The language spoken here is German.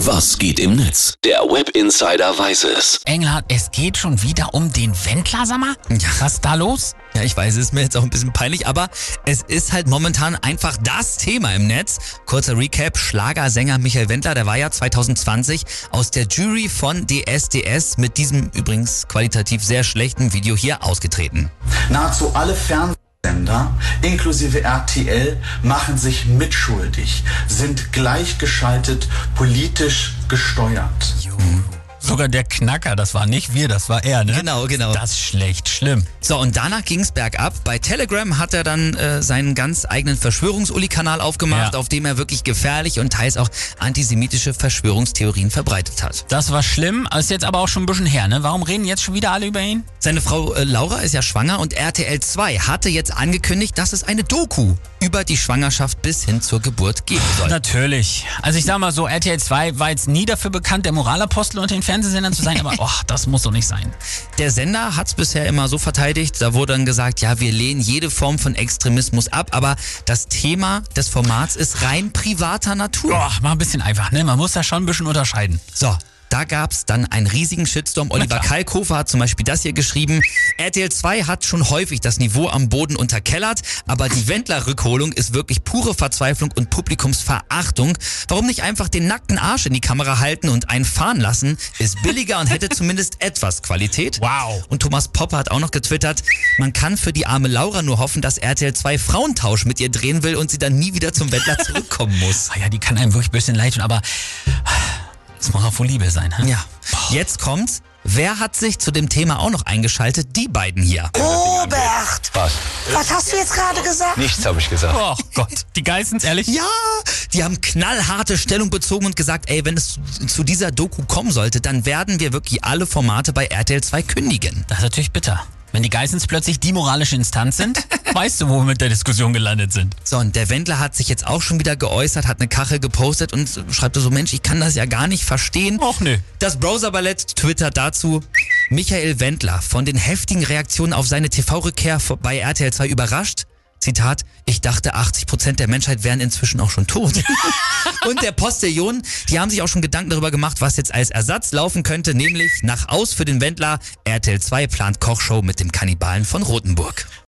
Was geht im Netz? Der Web Insider weiß es. Engelhardt, es geht schon wieder um den Wendler, sag mal? Ja. Was ist da los? Ja, ich weiß, es ist mir jetzt auch ein bisschen peinlich, aber es ist halt momentan einfach das Thema im Netz. Kurzer Recap, Schlagersänger Michael Wendler, der war ja 2020 aus der Jury von DSDS mit diesem übrigens qualitativ sehr schlechten Video hier ausgetreten. Nahezu alle Fernsehsender, inklusive RTL, machen sich mitschuldig, sind gleichgeschaltet, politisch gesteuert. Sogar der Knacker, das war nicht wir, das war er, ne? Genau, genau. Das ist schlecht, schlimm. So, und danach ging's bergab. Bei Telegram hat er dann äh, seinen ganz eigenen Verschwörungsuli-Kanal aufgemacht, Ja. auf dem er wirklich gefährlich und teils auch antisemitische Verschwörungstheorien verbreitet hat. Das war schlimm, ist jetzt aber auch schon ein bisschen her, ne? Warum reden jetzt schon wieder alle über ihn? Seine Frau äh, Laura ist ja schwanger und RTL 2 hatte jetzt angekündigt, dass es eine Doku über die Schwangerschaft bis hin zur Geburt geben soll. Natürlich. Also ich sag mal so, RTL 2 war jetzt nie dafür bekannt, der Moralapostel unter den Fernsehsendern zu sein, aber oh, das muss doch nicht sein. Der Sender hat's bisher immer so verteidigt, da wurde dann gesagt, ja, wir lehnen jede Form von Extremismus ab, aber das Thema des Formats ist rein privater Natur. Boah, mal ein bisschen einfach, ne? Man muss da schon ein bisschen unterscheiden. So, da gab's dann einen riesigen Shitstorm. Oliver. Kalkofer hat zum Beispiel das hier geschrieben. RTL 2 hat schon häufig das Niveau am Boden unterkellert, aber die Wendler-Rückholung ist wirklich pure Verzweiflung und Publikumsverachtung. Warum nicht einfach den nackten Arsch in die Kamera halten und einen fahren lassen? Ist billiger und hätte zumindest etwas Qualität. Wow. Und Thomas Popper hat auch noch getwittert, man kann für die arme Laura nur hoffen, dass RTL 2 Frauentausch mit ihr drehen will und sie dann nie wieder zum Wendler zurückkommen muss. Ah ja, die kann einem wirklich ein bisschen leid tun, aber es muss auch wohl Liebe sein, hä? Ja, jetzt kommt's. Wer hat sich zu dem Thema auch noch eingeschaltet? Die beiden hier. Robert! Was? Was hast du jetzt gerade gesagt? Nichts habe ich gesagt. Oh Gott, die Geissens, ehrlich? Ja, die haben knallharte Stellung bezogen und gesagt, ey, wenn es zu- zu dieser Doku kommen sollte, dann werden wir wirklich alle Formate bei RTL 2 kündigen. Das ist natürlich bitter. Wenn die Geissens plötzlich die moralische Instanz sind, weißt du, wo wir mit der Diskussion gelandet sind. So, und der Wendler hat sich jetzt auch schon wieder geäußert, hat eine Kachel gepostet und schreibt so, Mensch, ich kann das ja gar nicht verstehen. Och nö. Das Browserballett twittert dazu, Michael Wendler von den heftigen Reaktionen auf seine TV-Rückkehr bei RTL 2 überrascht. Zitat, ich dachte 80% der Menschheit wären inzwischen auch schon tot. Und der Postillon, die haben sich auch schon Gedanken darüber gemacht, was jetzt als Ersatz laufen könnte, nämlich nach Aus für den Wendler, RTL 2 plant Kochshow mit dem Kannibalen von Rothenburg.